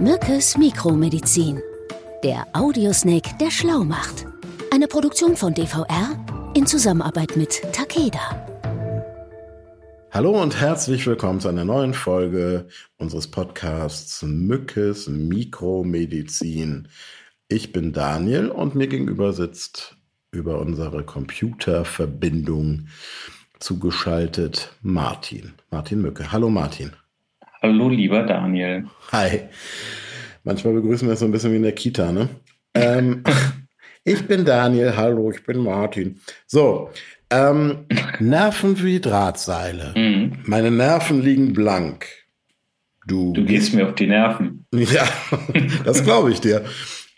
Mückes Mikromedizin. Der Audiosnake, der schlau macht. Eine Produktion von DVR in Zusammenarbeit mit Takeda. Hallo und herzlich willkommen zu einer neuen Folge unseres Podcasts Mückes Mikromedizin. Ich bin Daniel und mir gegenüber sitzt über unsere Computerverbindung zugeschaltet Martin. Martin Mücke. Hallo Martin. Hallo, lieber Daniel. Hi. Manchmal begrüßen wir uns so ein bisschen wie in der Kita, ne? Ähm, ich bin Daniel, hallo, ich bin Martin. So, ähm, Nerven wie Drahtseile. Mhm. Meine Nerven liegen blank. Du, du gehst mir auf die Nerven. Ja, das glaube ich dir.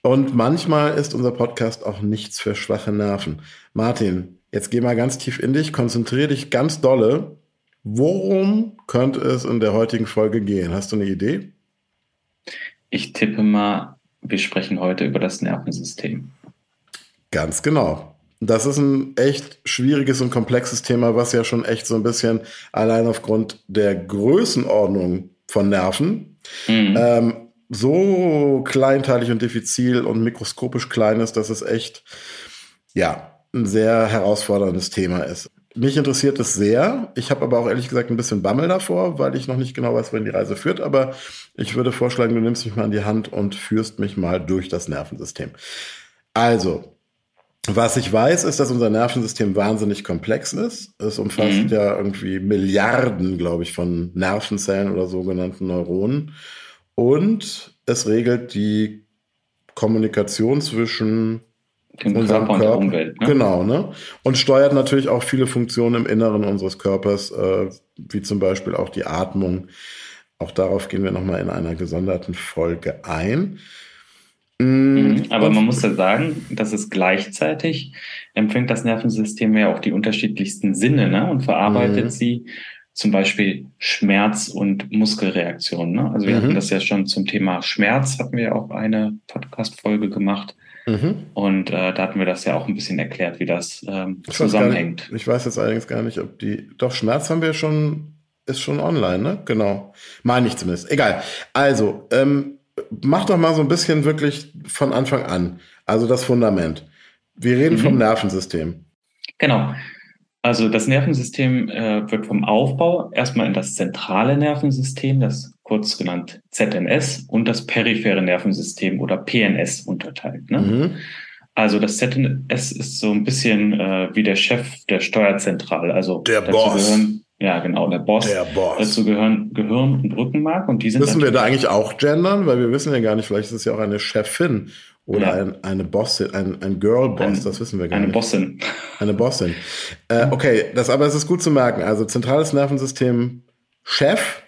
Und manchmal ist unser Podcast auch nichts für schwache Nerven. Martin, jetzt geh mal ganz tief in dich, konzentriere dich ganz dolle Worum könnte es in der heutigen Folge gehen? Hast du eine Idee? Ich tippe mal, wir sprechen heute über das Nervensystem. Ganz genau. Das ist ein echt schwieriges und komplexes Thema, was ja schon echt so ein bisschen allein aufgrund der Größenordnung von Nerven mhm. ähm, so kleinteilig und diffizil und mikroskopisch klein ist, dass es echt, ja, ein sehr herausforderndes Thema ist. Mich interessiert es sehr. Ich habe aber auch ehrlich gesagt ein bisschen Bammel davor, weil ich noch nicht genau weiß, wohin die Reise führt. Aber ich würde vorschlagen, du nimmst mich mal in die Hand und führst mich mal durch das Nervensystem. Also, was ich weiß, ist, dass unser Nervensystem wahnsinnig komplex ist. Es umfasst mhm. ja irgendwie Milliarden, glaube ich, von Nervenzellen oder sogenannten Neuronen. Und es regelt die Kommunikation zwischen dem Körper, Körper. und der Umwelt. Ne? Genau, ne? Und steuert natürlich auch viele Funktionen im Inneren unseres Körpers, äh, wie zum Beispiel auch die Atmung. Auch darauf gehen wir nochmal in einer gesonderten Folge ein. Mm, mhm, aber man muss ja sagen, dass es gleichzeitig empfängt das Nervensystem ja auch die unterschiedlichsten Sinne ne? und verarbeitet mhm. sie zum Beispiel Schmerz und Muskelreaktionen. Ne? Also wir mhm. hatten das ja schon zum Thema Schmerz, hatten wir auch eine Podcast-Folge gemacht. Mhm. Und äh, da hatten wir das ja auch ein bisschen erklärt, wie das ähm, ich zusammenhängt. Weiß ich weiß jetzt allerdings gar nicht, ob die. Doch, Schmerz haben wir schon, ist schon online, ne? Genau. Meine ich zumindest. Egal. Also, ähm, mach doch mal so ein bisschen wirklich von Anfang an. Also das Fundament. Wir reden mhm. vom Nervensystem. Genau. Also das Nervensystem äh, wird vom Aufbau erstmal in das zentrale Nervensystem, das kurz genannt ZNS, und das periphere Nervensystem oder PNS unterteilt. Ne? Mhm. Also das ZNS ist so ein bisschen äh, wie der Chef der Steuerzentrale. Also der Boss. Gehören, ja, genau, der Boss. Der Boss. Dazu gehören Gehirn und Rückenmark und die sind. Müssen wir da eigentlich auch gendern? Weil wir wissen ja gar nicht, vielleicht ist es ja auch eine Chefin oder ja. ein, eine Bossin, ein, ein Girl-Boss, das wissen wir gar eine nicht. Eine Bossin. Eine Bossin. Äh, okay, das aber es ist gut zu merken. Also zentrales Nervensystem Chef,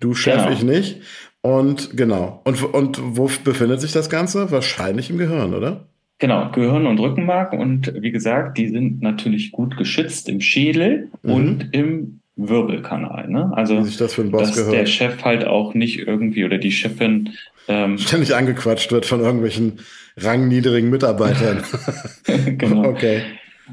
du Chef, genau. ich nicht. Und genau. Und, und wo befindet sich das Ganze? Wahrscheinlich im Gehirn, oder? Genau, Gehirn und Rückenmark. Und wie gesagt, die sind natürlich gut geschützt im Schädel mhm. und im Wirbelkanal. Ne? Also, das dass gehört. der Chef halt auch nicht irgendwie oder die Chefin ähm, ständig angequatscht wird von irgendwelchen rangniedrigen Mitarbeitern. genau. Okay.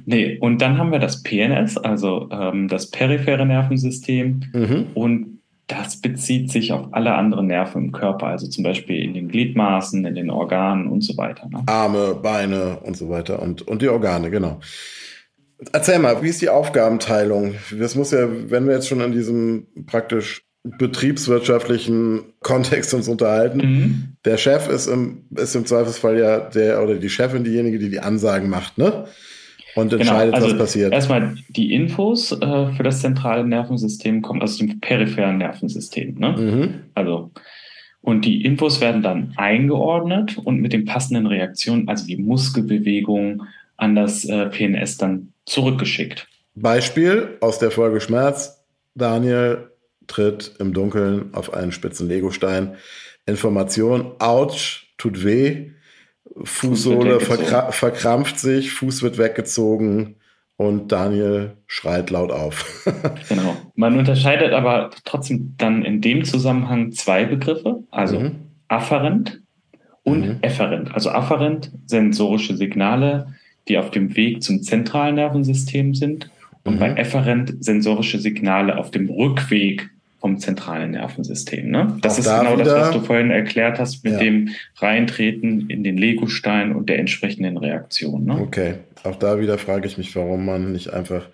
Nee, und dann haben wir das PNS, also ähm, das periphere Nervensystem. Mhm. Und das bezieht sich auf alle anderen Nerven im Körper, also zum Beispiel in den Gliedmaßen, in den Organen und so weiter. Ne? Arme, Beine und so weiter und, und die Organe, genau. Erzähl mal, wie ist die Aufgabenteilung? Das muss ja, wenn wir jetzt schon in diesem praktisch betriebswirtschaftlichen Kontext uns unterhalten. Mhm. Der Chef ist im, ist im Zweifelsfall ja der oder die Chefin diejenige, die die Ansagen macht, ne? Und genau, entscheidet, genau, also was passiert. Erstmal die Infos äh, für das zentrale Nervensystem kommen aus dem peripheren Nervensystem, ne? Mhm. Also und die Infos werden dann eingeordnet und mit den passenden Reaktionen, also die Muskelbewegung, an das äh, PNS dann zurückgeschickt. Beispiel aus der Folge Schmerz. Daniel tritt im Dunkeln auf einen spitzen Legostein. Information, ouch, tut weh. Fußsohle verkra verkrampft sich, Fuß wird weggezogen und Daniel schreit laut auf. genau. Man unterscheidet aber trotzdem dann in dem Zusammenhang zwei Begriffe, also mhm. afferent und mhm. efferent. Also afferent, sensorische Signale, die auf dem Weg zum zentralen Nervensystem sind und mhm. bei efferent sensorische Signale auf dem Rückweg vom zentralen Nervensystem. Ne? Das auch ist da genau wieder, das, was du vorhin erklärt hast mit ja. dem Reintreten in den Legostein und der entsprechenden Reaktion. Ne? Okay, auch da wieder frage ich mich, warum man nicht einfach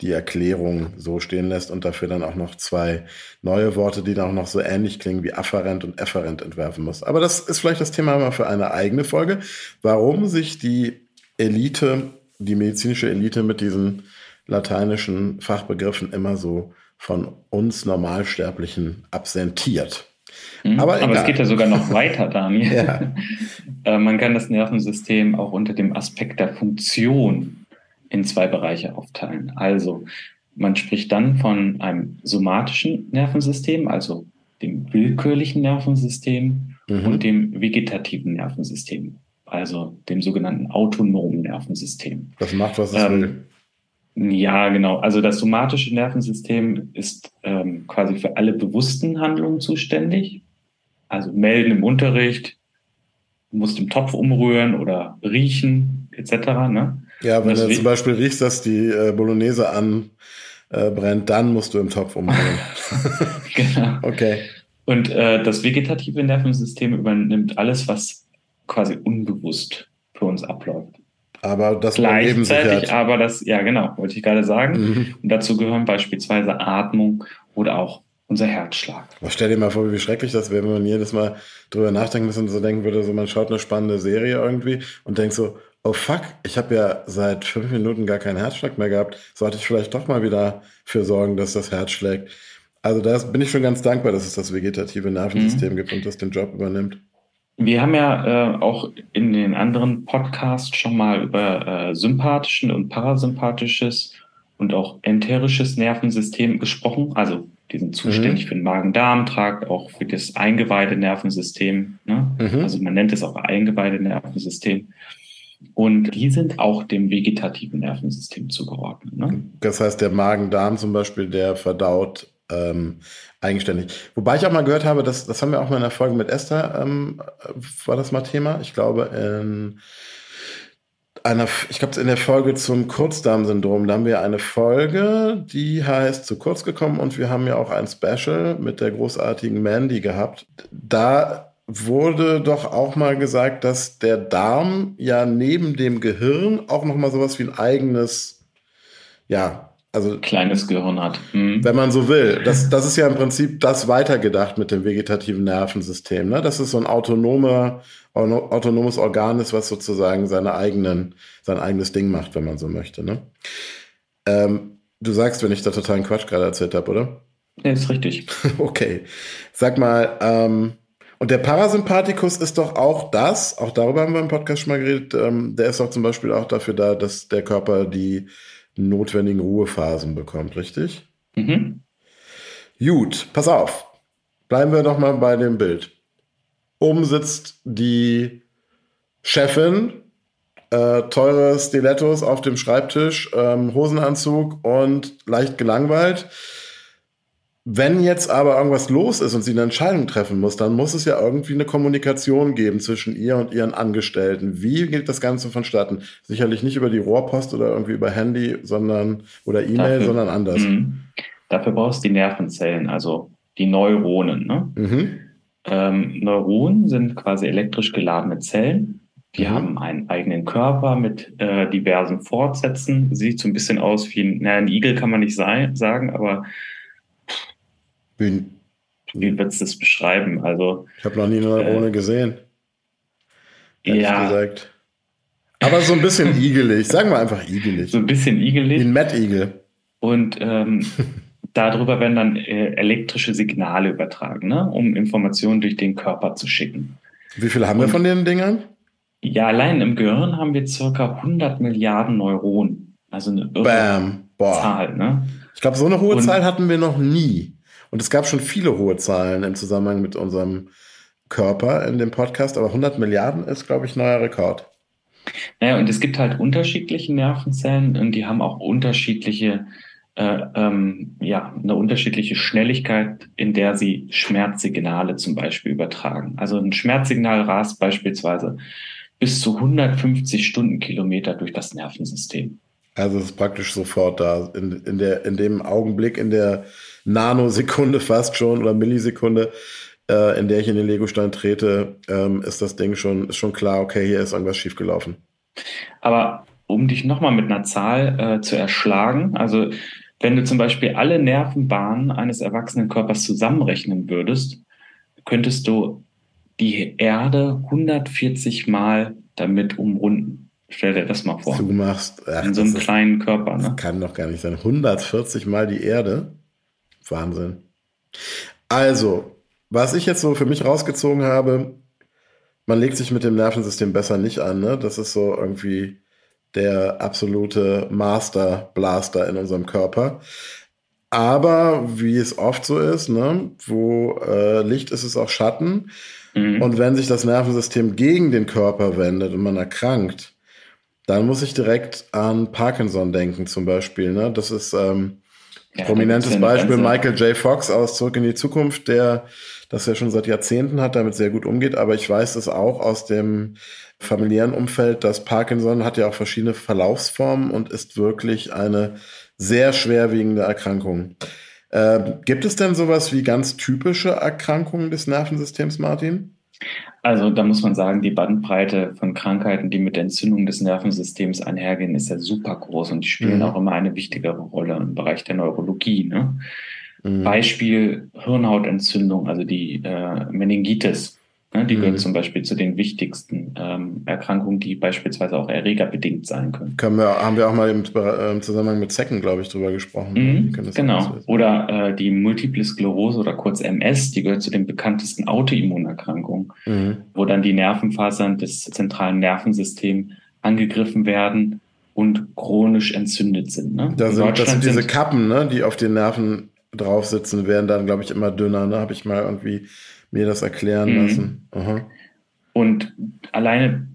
die Erklärung so stehen lässt und dafür dann auch noch zwei neue Worte, die dann auch noch so ähnlich klingen wie afferent und efferent entwerfen muss. Aber das ist vielleicht das Thema mal für eine eigene Folge, warum sich die Elite, die medizinische Elite mit diesen lateinischen Fachbegriffen immer so von uns Normalsterblichen absentiert. Mhm, aber, aber es geht ja sogar noch weiter, Daniel. ja. Äh, man kann das Nervensystem auch unter dem Aspekt der Funktion in zwei Bereiche aufteilen. Also man spricht dann von einem somatischen Nervensystem, also dem willkürlichen Nervensystem mhm. und dem vegetativen Nervensystem, also dem sogenannten autonomen Nervensystem. Das macht, was es ähm, will. Ja, genau. Also das somatische Nervensystem ist ähm, quasi für alle bewussten Handlungen zuständig. Also melden im Unterricht, musst im Topf umrühren oder riechen etc. Ne? Ja, wenn du zum Beispiel riechst, dass die äh, Bolognese anbrennt, äh, dann musst du im Topf umrühren. genau. Okay. Und äh, das vegetative Nervensystem übernimmt alles, was quasi unbewusst für uns abläuft. Aber das gleichzeitig, aber das, ja genau, wollte ich gerade sagen. Mhm. Und dazu gehören beispielsweise Atmung oder auch unser Herzschlag. Aber stell dir mal vor, wie schrecklich das wäre, wenn man jedes Mal drüber nachdenken müsste und so denken würde, so man schaut eine spannende Serie irgendwie und denkt so, oh fuck, ich habe ja seit fünf Minuten gar keinen Herzschlag mehr gehabt, sollte ich vielleicht doch mal wieder für sorgen, dass das Herz schlägt. Also da bin ich schon ganz dankbar, dass es das vegetative Nervensystem mhm. gibt und das den Job übernimmt. Wir haben ja äh, auch in den anderen Podcasts schon mal über äh, sympathischen und parasympathisches und auch enterisches Nervensystem gesprochen. Also die sind zuständig mhm. für den Magen-Darm-Trakt, auch für das Eingeweide-Nervensystem. Ne? Mhm. Also man nennt es auch Eingeweide-Nervensystem. Und die sind auch dem vegetativen Nervensystem zugeordnet. Ne? Das heißt, der Magen-Darm zum Beispiel, der verdaut ähm, eigenständig. Wobei ich auch mal gehört habe, dass, das haben wir auch mal in der Folge mit Esther, ähm, war das mal Thema. Ich glaube, in einer, ich glaube, in der Folge zum Kurzdarmsyndrom, da haben wir eine Folge, die heißt zu kurz gekommen und wir haben ja auch ein Special mit der großartigen Mandy gehabt. Da wurde doch auch mal gesagt, dass der Darm ja neben dem Gehirn auch noch mal sowas wie ein eigenes, ja, also kleines Gehirn hat. Mhm. Wenn man so will. Das, das ist ja im Prinzip das weitergedacht mit dem vegetativen Nervensystem. Ne? Das ist so ein autonomer, autonomes Organ ist, was sozusagen seine eigenen, sein eigenes Ding macht, wenn man so möchte. Ne? Ähm, du sagst, wenn ich da totalen Quatsch gerade erzählt habe, oder? Ja, ist richtig. okay. Sag mal, ähm, und der Parasympathikus ist doch auch das, auch darüber haben wir im Podcast schon mal geredet, ähm, der ist doch zum Beispiel auch dafür da, dass der Körper die notwendigen Ruhephasen bekommt, richtig? Mhm. Gut, pass auf. Bleiben wir doch mal bei dem Bild. Oben sitzt die Chefin, äh, teure Stilettos auf dem Schreibtisch, ähm, Hosenanzug und leicht gelangweilt. Wenn jetzt aber irgendwas los ist und sie eine Entscheidung treffen muss, dann muss es ja irgendwie eine Kommunikation geben zwischen ihr und ihren Angestellten. Wie geht das Ganze vonstatten? Sicherlich nicht über die Rohrpost oder irgendwie über Handy, sondern oder E-Mail, sondern anders. Mh. Dafür brauchst du die Nervenzellen, also die Neuronen. Ne? Mhm. Ähm, Neuronen sind quasi elektrisch geladene Zellen. Die mhm. haben einen eigenen Körper mit äh, diversen Fortsätzen. Sieht so ein bisschen aus wie ein, naja, ein Igel kann man nicht sein, sagen, aber wie, wie würdest du das beschreiben? Also, ich habe noch nie eine Neurone äh, gesehen. Ja. Gesagt. Aber so ein bisschen igelig. Sagen wir einfach igelig. So ein bisschen igelig. Wie ein Mettigel. Und ähm, darüber werden dann äh, elektrische Signale übertragen, ne? um Informationen durch den Körper zu schicken. Wie viele haben Und, wir von den Dingern? Ja, allein im Gehirn haben wir circa 100 Milliarden Neuronen. Also eine irre Bam. Boah. Zahl. Ne? Ich glaube, so eine hohe Und, Zahl hatten wir noch nie. Und es gab schon viele hohe Zahlen im Zusammenhang mit unserem Körper in dem Podcast, aber 100 Milliarden ist, glaube ich, neuer Rekord. Naja, und es gibt halt unterschiedliche Nervenzellen und die haben auch unterschiedliche, äh, ähm, ja, eine unterschiedliche Schnelligkeit, in der sie Schmerzsignale zum Beispiel übertragen. Also ein Schmerzsignal rast beispielsweise bis zu 150 Stundenkilometer durch das Nervensystem. Also es ist praktisch sofort da. In, in, der, in dem Augenblick, in der Nanosekunde fast schon oder Millisekunde, äh, in der ich in den Legostein trete, ähm, ist das Ding schon, ist schon klar, okay, hier ist irgendwas schiefgelaufen. Aber um dich nochmal mit einer Zahl äh, zu erschlagen, also wenn du zum Beispiel alle Nervenbahnen eines erwachsenen Körpers zusammenrechnen würdest, könntest du die Erde 140 Mal damit umrunden. Stell dir das mal vor. Du machst ach, in so einem kleinen Körper. Ne? Das kann doch gar nicht sein. 140 Mal die Erde. Wahnsinn. Also, was ich jetzt so für mich rausgezogen habe, man legt sich mit dem Nervensystem besser nicht an. Ne? Das ist so irgendwie der absolute Master Blaster in unserem Körper. Aber wie es oft so ist, ne, wo äh, Licht ist, ist auch Schatten. Mhm. Und wenn sich das Nervensystem gegen den Körper wendet und man erkrankt, dann muss ich direkt an Parkinson denken, zum Beispiel. Ne? Das ist ähm, ja, prominentes Beispiel Michael J. Fox aus Zurück in die Zukunft, der das ja schon seit Jahrzehnten hat, damit sehr gut umgeht. Aber ich weiß es auch aus dem familiären Umfeld, dass Parkinson hat ja auch verschiedene Verlaufsformen und ist wirklich eine sehr schwerwiegende Erkrankung. Äh, gibt es denn sowas wie ganz typische Erkrankungen des Nervensystems, Martin? Also da muss man sagen, die Bandbreite von Krankheiten, die mit der Entzündung des Nervensystems einhergehen, ist ja super groß und die spielen mhm. auch immer eine wichtigere Rolle im Bereich der Neurologie. Ne? Mhm. Beispiel Hirnhautentzündung, also die äh, Meningitis. Ne, die mhm. gehört zum Beispiel zu den wichtigsten ähm, Erkrankungen, die beispielsweise auch erregerbedingt sein können. können wir, haben wir auch mal im, im Zusammenhang mit Zecken, glaube ich, drüber gesprochen. Mhm, genau. Oder äh, die Multiple Sklerose oder kurz MS, die gehört zu den bekanntesten Autoimmunerkrankungen, mhm. wo dann die Nervenfasern des zentralen Nervensystems angegriffen werden und chronisch entzündet sind. Ne? Da sind, das sind diese Kappen, ne, die auf den Nerven drauf sitzen, werden dann, glaube ich, immer dünner. Ne? Habe ich mal irgendwie mir das erklären mhm. lassen. Aha. Und alleine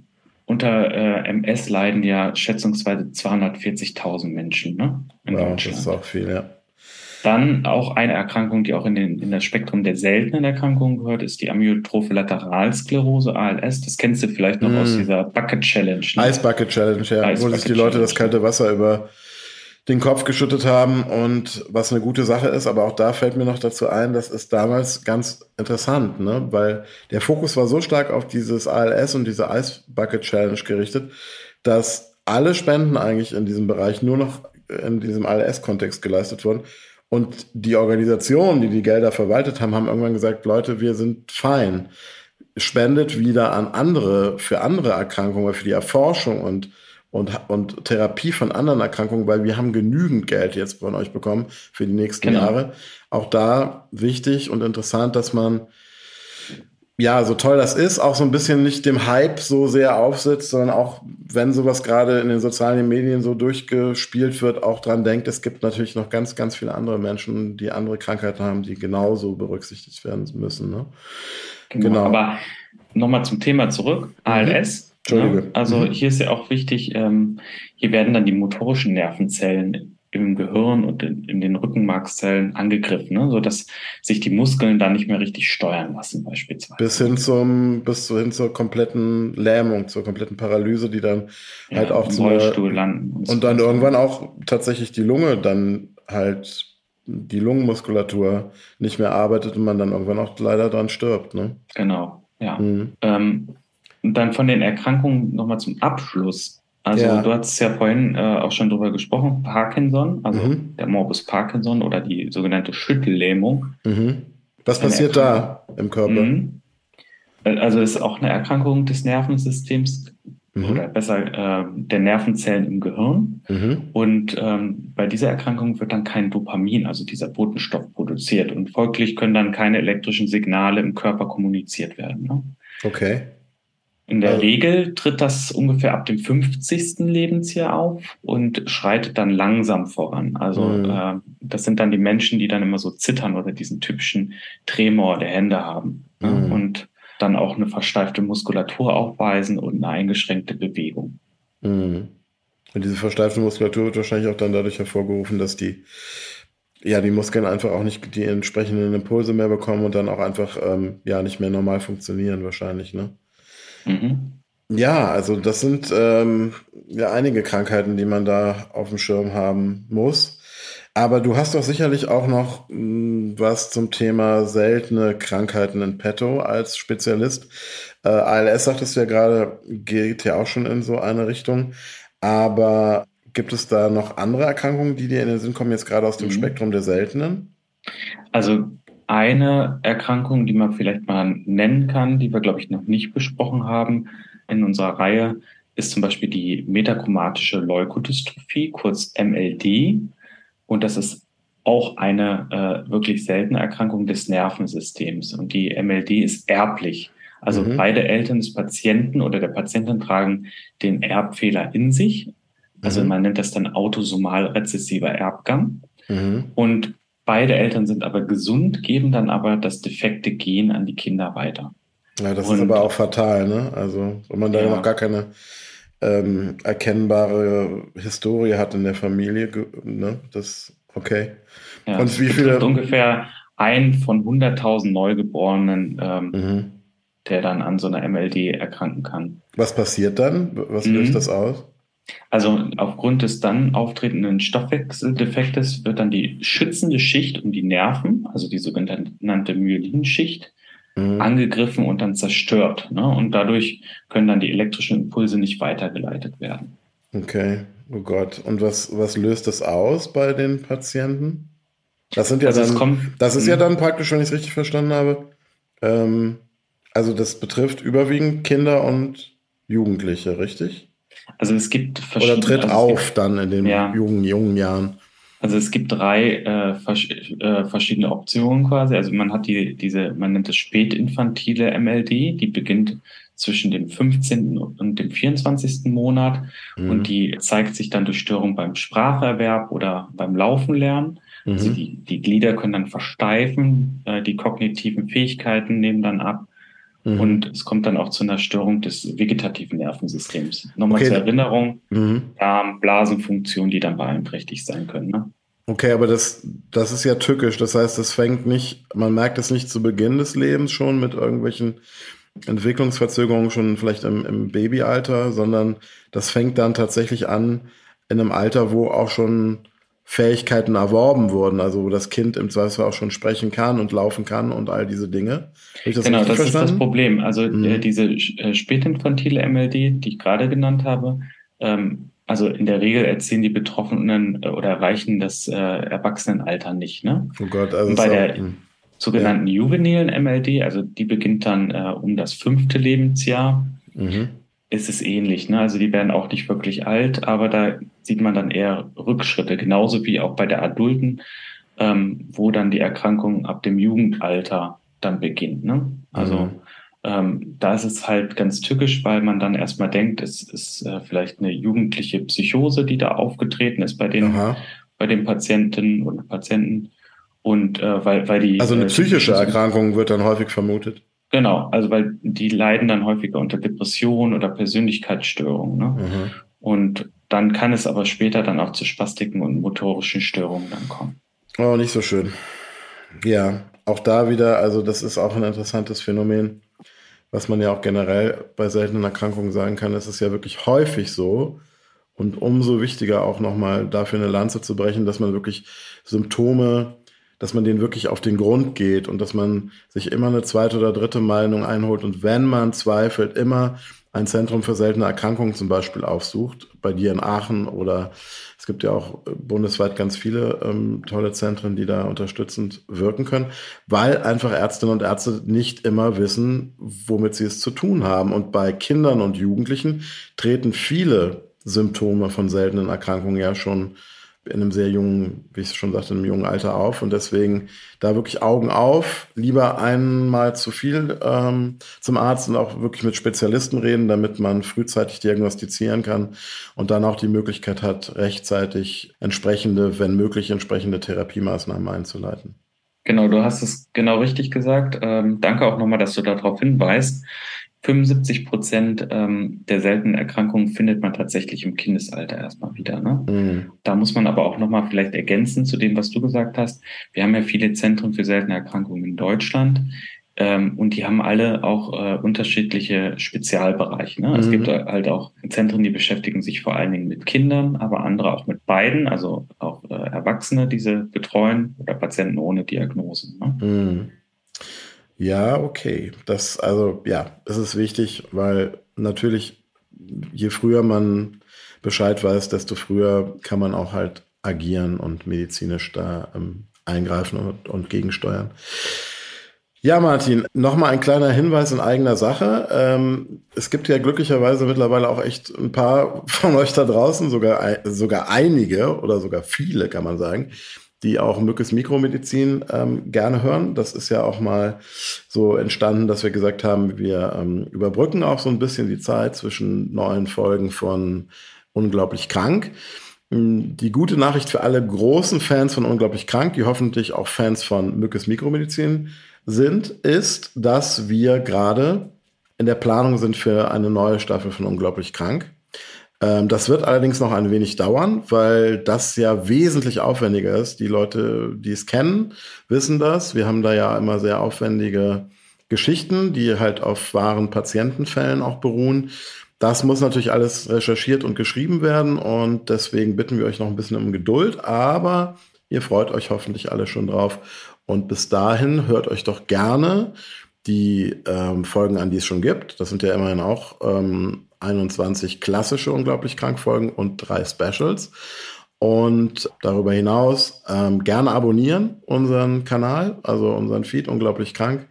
unter äh, MS leiden ja schätzungsweise 240.000 Menschen ne? in wow, Deutschland. Das ist auch viel, ja. Dann auch eine Erkrankung, die auch in, den, in das Spektrum der seltenen Erkrankungen gehört, ist die Amyotrophe Lateralsklerose, ALS. Das kennst du vielleicht noch mm. aus dieser Bucket Challenge. Ne? Ice Bucket Challenge, ja. Ice wo sich die Leute das kalte Wasser über den Kopf geschüttet haben und was eine gute Sache ist. Aber auch da fällt mir noch dazu ein, das ist damals ganz interessant, ne? weil der Fokus war so stark auf dieses ALS und diese Ice Bucket Challenge gerichtet, dass alle Spenden eigentlich in diesem Bereich nur noch in diesem ALS-Kontext geleistet wurden. Und die Organisationen, die die Gelder verwaltet haben, haben irgendwann gesagt, Leute, wir sind fein. Spendet wieder an andere, für andere Erkrankungen, für die Erforschung und und, und Therapie von anderen Erkrankungen, weil wir haben genügend Geld jetzt von euch bekommen für die nächsten genau. Jahre. Auch da wichtig und interessant, dass man ja, so toll das ist, auch so ein bisschen nicht dem Hype so sehr aufsitzt, sondern auch, wenn sowas gerade in den sozialen Medien so durchgespielt wird, auch dran denkt, es gibt natürlich noch ganz, ganz viele andere Menschen, die andere Krankheiten haben, die genauso berücksichtigt werden müssen. Ne? Genau. genau. Aber nochmal zum Thema zurück. ALS Entschuldige. Ja, also mhm. hier ist ja auch wichtig, ähm, hier werden dann die motorischen Nervenzellen im Gehirn und in, in den Rückenmarkszellen angegriffen, ne? sodass sich die Muskeln dann nicht mehr richtig steuern lassen, beispielsweise. Bis hin zum, bis hin zur kompletten Lähmung, zur kompletten Paralyse, die dann ja, halt auch zum Rollstuhl landen. Und, und dann so. irgendwann auch tatsächlich die Lunge dann halt die Lungenmuskulatur nicht mehr arbeitet und man dann irgendwann auch leider dran stirbt. Ne? Genau, ja. Mhm. Ähm, und dann von den Erkrankungen nochmal zum Abschluss. Also ja. du hast ja vorhin äh, auch schon drüber gesprochen, Parkinson, also mhm. der Morbus Parkinson oder die sogenannte Schüttellähmung. Mhm. Was passiert da im Körper? Mhm. Also es ist auch eine Erkrankung des Nervensystems mhm. oder besser äh, der Nervenzellen im Gehirn. Mhm. Und ähm, bei dieser Erkrankung wird dann kein Dopamin, also dieser Botenstoff, produziert. Und folglich können dann keine elektrischen Signale im Körper kommuniziert werden. Ne? Okay. In der also, Regel tritt das ungefähr ab dem 50. Lebensjahr auf und schreitet dann langsam voran. Also mhm. äh, das sind dann die Menschen, die dann immer so zittern oder diesen typischen Tremor der Hände haben ne? mhm. und dann auch eine versteifte Muskulatur aufweisen und eine eingeschränkte Bewegung. Mhm. Und diese versteifte Muskulatur wird wahrscheinlich auch dann dadurch hervorgerufen, dass die ja, die Muskeln einfach auch nicht die entsprechenden Impulse mehr bekommen und dann auch einfach ähm, ja nicht mehr normal funktionieren wahrscheinlich, ne? Mhm. Ja, also das sind ähm, ja einige Krankheiten, die man da auf dem Schirm haben muss. Aber du hast doch sicherlich auch noch mh, hm, was zum Thema seltene Krankheiten in petto als Spezialist. Äh, ALS, sagtest du ja gerade, geht ja auch schon in so eine Richtung. Aber gibt es da noch andere Erkrankungen, die dir in den Sinn kommen, jetzt gerade aus dem mhm. Spektrum der seltenen? Also eine Erkrankung, die man vielleicht mal nennen kann, die wir, glaube ich, noch nicht besprochen haben in unserer Reihe, ist zum Beispiel die metachromatische Leukodystrophie, kurz MLD. Und das ist auch eine äh, wirklich seltene Erkrankung des Nervensystems. Und die MLD ist erblich. Also mhm. beide Eltern des Patienten oder der Patientin tragen den Erbfehler in sich. Also mhm. man nennt das dann autosomal rezessiver Erbgang. Mhm. Und Beide Eltern sind aber gesund, geben dann aber das defekte Gen an die Kinder weiter. Ja, das und, ist aber auch fatal, ne? Also, wenn man da ja. noch gar keine ähm, erkennbare Historie hat in der Familie, ne? Das, okay. Ja, und wie viele? Ungefähr ein von 100.000 Neugeborenen, ähm, mhm. der dann an so einer MLD erkranken kann. Was passiert dann? Was löst mhm. das aus? Also aufgrund des dann auftretenden Stoffwechseldefektes wird dann die schützende Schicht um die Nerven, also die sogenannte Myelinschicht, mhm. angegriffen und dann zerstört. Ne? Und dadurch können dann die elektrischen Impulse nicht weitergeleitet werden. Okay, oh Gott. Und was, was löst das aus bei den Patienten? Das sind ja also dann, kommt, das ist ja mhm. dann praktisch, wenn ich es richtig verstanden habe, ähm, also das betrifft überwiegend Kinder und Jugendliche, richtig? Also es gibt verschiedene. Oder tritt also auf gibt, dann in den ja. jungen, jungen Jahren. Also es gibt drei äh, vers äh, verschiedene Optionen quasi. Also man hat die, diese, man nennt es spätinfantile MLD, die beginnt zwischen dem 15. und dem 24. Monat mhm. und die zeigt sich dann durch Störungen beim Spracherwerb oder beim Laufen lernen. Also mhm. Also die, die Glieder können dann versteifen, äh, die kognitiven Fähigkeiten nehmen dann ab Mhm. Und es kommt dann auch zu einer Störung des vegetativen Nervensystems. Nochmal okay. zur Erinnerung, mhm. Darm, Blasenfunktion, die dann beeinträchtigt sein können. Ne? Okay, aber das, das ist ja tückisch. Das heißt, das fängt nicht, man merkt es nicht zu Beginn des Lebens schon mit irgendwelchen Entwicklungsverzögerungen schon vielleicht im, im Babyalter, sondern das fängt dann tatsächlich an in einem Alter, wo auch schon Fähigkeiten erworben wurden, also wo das Kind im Zweifelsfall auch schon sprechen kann und laufen kann und all diese Dinge. Das genau, das verstanden? ist das Problem. Also mhm. äh, diese äh, spätinfantile MLD, die ich gerade genannt habe, ähm, also in der Regel erzielen die Betroffenen äh, oder erreichen das äh, Erwachsenenalter nicht. Ne? Oh Gott, also bei der auch, sogenannten ja. juvenilen MLD, also die beginnt dann äh, um das fünfte Lebensjahr. Mhm ist es ähnlich. Ne? Also die werden auch nicht wirklich alt, aber da sieht man dann eher Rückschritte, genauso wie auch bei der Adulten, ähm, wo dann die Erkrankung ab dem Jugendalter dann beginnt. Ne? Also mhm. ähm, da ist es halt ganz tückisch, weil man dann erstmal denkt, es ist äh, vielleicht eine jugendliche Psychose, die da aufgetreten ist bei den, bei den Patienten und Patienten. Und äh, weil, weil die. Also eine äh, psychische Erkrankung wird dann häufig vermutet. Genau, also weil die leiden dann häufiger unter Depressionen oder Persönlichkeitsstörungen. Ne? Mhm. Und dann kann es aber später dann auch zu Spastiken und motorischen Störungen dann kommen. Oh, nicht so schön. Ja, auch da wieder, also das ist auch ein interessantes Phänomen, was man ja auch generell bei seltenen Erkrankungen sagen kann. Es ist ja wirklich häufig so und umso wichtiger auch nochmal dafür eine Lanze zu brechen, dass man wirklich Symptome dass man den wirklich auf den Grund geht und dass man sich immer eine zweite oder dritte Meinung einholt und wenn man zweifelt, immer ein Zentrum für seltene Erkrankungen zum Beispiel aufsucht, bei dir in Aachen oder es gibt ja auch bundesweit ganz viele ähm, tolle Zentren, die da unterstützend wirken können, weil einfach Ärztinnen und Ärzte nicht immer wissen, womit sie es zu tun haben. Und bei Kindern und Jugendlichen treten viele Symptome von seltenen Erkrankungen ja schon in einem sehr jungen, wie ich schon sagte, in einem jungen Alter auf. Und deswegen da wirklich Augen auf, lieber einmal zu viel ähm, zum Arzt und auch wirklich mit Spezialisten reden, damit man frühzeitig diagnostizieren kann und dann auch die Möglichkeit hat, rechtzeitig entsprechende, wenn möglich, entsprechende Therapiemaßnahmen einzuleiten. Genau, du hast es genau richtig gesagt. Ähm, danke auch nochmal, dass du darauf hinweist. 75 Prozent ähm, der seltenen Erkrankungen findet man tatsächlich im Kindesalter erstmal wieder. Ne? Mhm. Da muss man aber auch nochmal vielleicht ergänzen zu dem, was du gesagt hast. Wir haben ja viele Zentren für seltene Erkrankungen in Deutschland. Ähm, und die haben alle auch äh, unterschiedliche Spezialbereiche. Ne? Mhm. Es gibt halt auch Zentren, die beschäftigen sich vor allen Dingen mit Kindern, aber andere auch mit beiden, also auch äh, Erwachsene, diese betreuen oder Patienten ohne Diagnose. Ne? Mhm. Ja, okay. Das, also, ja, das ist wichtig, weil natürlich, je früher man Bescheid weiß, desto früher kann man auch halt agieren und medizinisch da ähm, eingreifen und, und gegensteuern. Ja, Martin, nochmal ein kleiner Hinweis in eigener Sache. Ähm, es gibt ja glücklicherweise mittlerweile auch echt ein paar von euch da draußen, sogar, sogar einige oder sogar viele, kann man sagen, die auch Mückes Mikromedizin ähm, gerne hören. Das ist ja auch mal so entstanden, dass wir gesagt haben, wir ähm, überbrücken auch so ein bisschen die Zeit zwischen neuen Folgen von Unglaublich krank. Die gute Nachricht für alle großen Fans von Unglaublich krank, die hoffentlich auch Fans von Mückes Mikromedizin sind, ist, dass wir gerade in der Planung sind für eine neue Staffel von Unglaublich krank. Ähm, das wird allerdings noch ein wenig dauern, weil das ja wesentlich aufwendiger ist. Die Leute, die es kennen, wissen das. Wir haben da ja immer sehr aufwendige Geschichten, die halt auf wahren Patientenfällen auch beruhen. Das muss natürlich alles recherchiert und geschrieben werden und deswegen bitten wir euch noch ein bisschen um Geduld, aber ihr freut euch hoffentlich alle schon drauf und bis dahin hört euch doch gerne die ähm, Folgen an, die es schon gibt. Das sind ja immerhin auch ähm, 21 klassische Unglaublich Krank-Folgen und drei Specials. Und darüber hinaus ähm, gerne abonnieren unseren Kanal, also unseren Feed Unglaublich Krank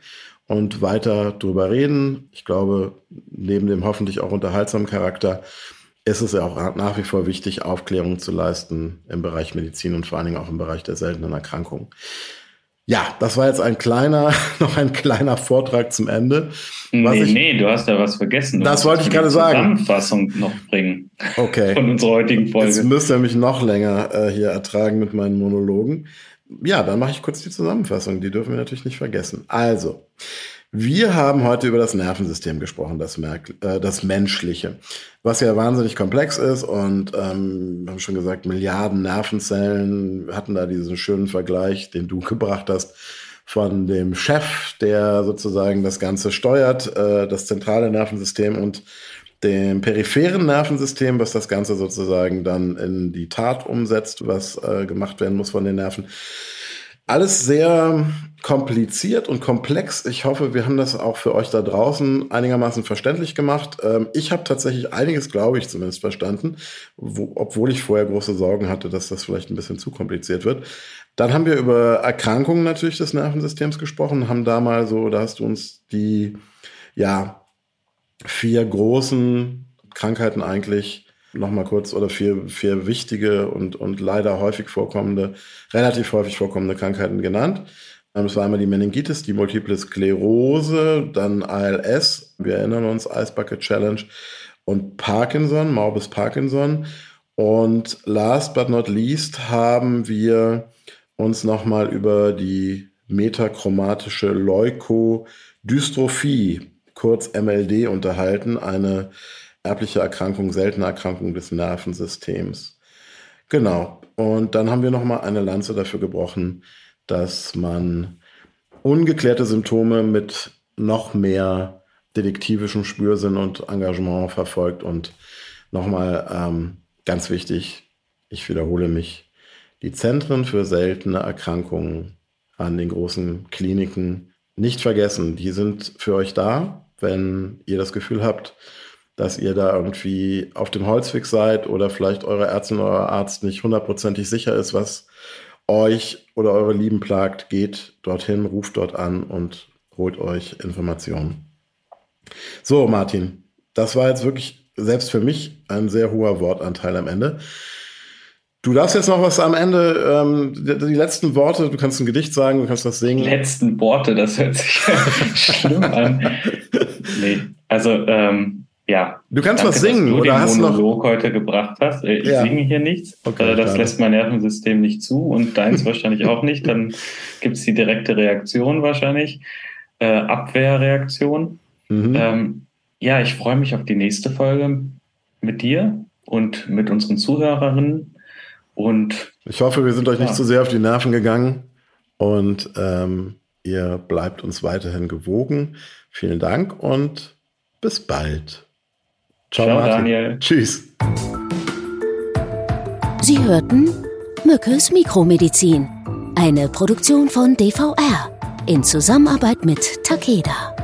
und weiter drüber reden. Ich glaube, neben dem hoffentlich auch unterhaltsamen Charakter ist es ja auch nach wie vor wichtig, Aufklärung zu leisten im Bereich Medizin und vor allen Dingen auch im Bereich der seltenen Erkrankungen. Ja, das war jetzt ein kleiner, noch ein kleiner Vortrag zum Ende. Nee, ich, nee, du hast ja was vergessen. Du das wollte ich gerade sagen. Zusammenfassung noch bringen. Okay. Von unserer heutigen Folge. Jetzt müsst ihr mich noch länger äh, hier ertragen mit meinen Monologen. Ja, dann mache ich kurz die Zusammenfassung. Die dürfen wir natürlich nicht vergessen. Also, wir haben heute über das Nervensystem gesprochen, das, Merk äh, das menschliche, was ja wahnsinnig komplex ist und ähm, haben schon gesagt, Milliarden Nervenzellen. Hatten da diesen schönen Vergleich, den du gebracht hast, von dem Chef, der sozusagen das Ganze steuert, äh, das zentrale Nervensystem und dem peripheren Nervensystem, was das Ganze sozusagen dann in die Tat umsetzt, was äh, gemacht werden muss von den Nerven. Alles sehr kompliziert und komplex. Ich hoffe, wir haben das auch für euch da draußen einigermaßen verständlich gemacht. Ähm, ich habe tatsächlich einiges, glaube ich, zumindest verstanden, wo, obwohl ich vorher große Sorgen hatte, dass das vielleicht ein bisschen zu kompliziert wird. Dann haben wir über Erkrankungen natürlich des Nervensystems gesprochen, haben da mal so, da hast du uns die, ja, vier großen Krankheiten eigentlich nochmal kurz oder vier, vier wichtige und, und leider häufig vorkommende, relativ häufig vorkommende Krankheiten genannt. Das war einmal die Meningitis, die Multiple Sklerose, dann ALS, wir erinnern uns, Ice Bucket Challenge und Parkinson, Morbus Parkinson. Und last but not least haben wir uns nochmal über die metachromatische Leukodystrophie, kurz MLD, unterhalten, eine erbliche Erkrankung, seltene Erkrankung des Nervensystems. Genau. Und dann haben wir nochmal eine Lanze dafür gebrochen, dass man ungeklärte Symptome mit noch mehr detektivischem Spürsinn und Engagement verfolgt. Und nochmal ähm, ganz wichtig, ich wiederhole mich, die Zentren für seltene Erkrankungen an den großen Kliniken nicht vergessen. Die sind für euch da, wenn ihr das Gefühl habt, dass ihr da irgendwie auf dem Holzweg seid oder vielleicht eure Ärztin oder euer Arzt nicht hundertprozentig sicher ist, was euch oder eure Lieben plagt, geht dorthin, ruft dort an und holt euch Informationen. So, Martin, das war jetzt wirklich selbst für mich ein sehr hoher Wortanteil am Ende. Du darfst jetzt noch was am Ende, ähm, die, die, letzten Worte, du kannst ein Gedicht sagen, du kannst das singen. Die letzten Worte, das hört sich schlimm an. Nee, also ähm, ja. Du kannst Danke, was singen dass du oder den hast Monolog noch heute gebracht hast. Äh, ich ja. singe hier nichts. Okay, das lässt mein Nervensystem nicht zu und deins wahrscheinlich auch nicht. Dann gibt es die direkte Reaktion wahrscheinlich. Äh, Abwehrreaktion. Mhm. Ähm, ja, ich freue mich auf die nächste Folge mit dir und mit unseren Zuhörerinnen. Und ich hoffe, wir sind euch ja. nicht zu sehr auf die Nerven gegangen. Und ähm, Ihr bleibt uns weiterhin gewogen. Vielen Dank und bis bald. Ciao, Ciao Daniel. Tschüss. Sie hörten Mückes Mikromedizin, eine Produktion von DVR in Zusammenarbeit mit Takeda.